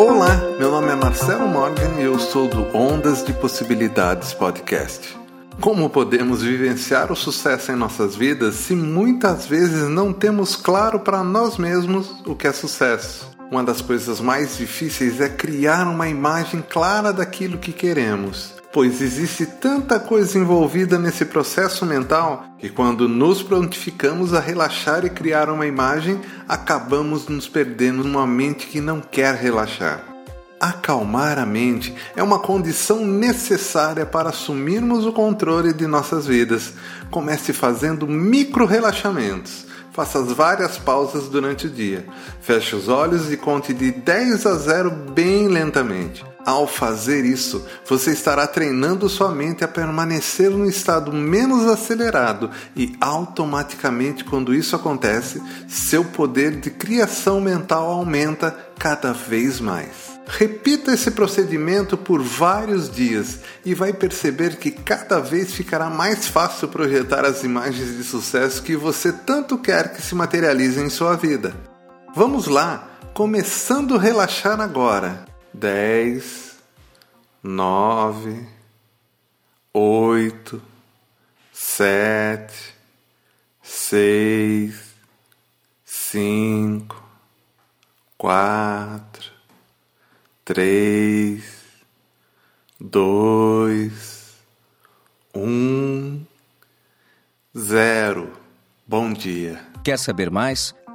Olá, meu nome é Marcelo Morgan e eu sou do Ondas de Possibilidades Podcast. Como podemos vivenciar o sucesso em nossas vidas se muitas vezes não temos claro para nós mesmos o que é sucesso? Uma das coisas mais difíceis é criar uma imagem clara daquilo que queremos pois existe tanta coisa envolvida nesse processo mental que, quando nos prontificamos a relaxar e criar uma imagem, acabamos nos perdendo numa mente que não quer relaxar. Acalmar a mente é uma condição necessária para assumirmos o controle de nossas vidas. Comece fazendo micro relaxamentos. Faça as várias pausas durante o dia. Feche os olhos e conte de 10 a 0 bem lentamente. Ao fazer isso, você estará treinando sua mente a permanecer no estado menos acelerado e automaticamente, quando isso acontece, seu poder de criação mental aumenta cada vez mais. Repita esse procedimento por vários dias e vai perceber que cada vez ficará mais fácil projetar as imagens de sucesso que você tanto quer que se materializem em sua vida. Vamos lá, começando a relaxar agora dez, nove, oito, sete, seis, cinco, quatro, três, dois, um, zero. Bom dia. Quer saber mais?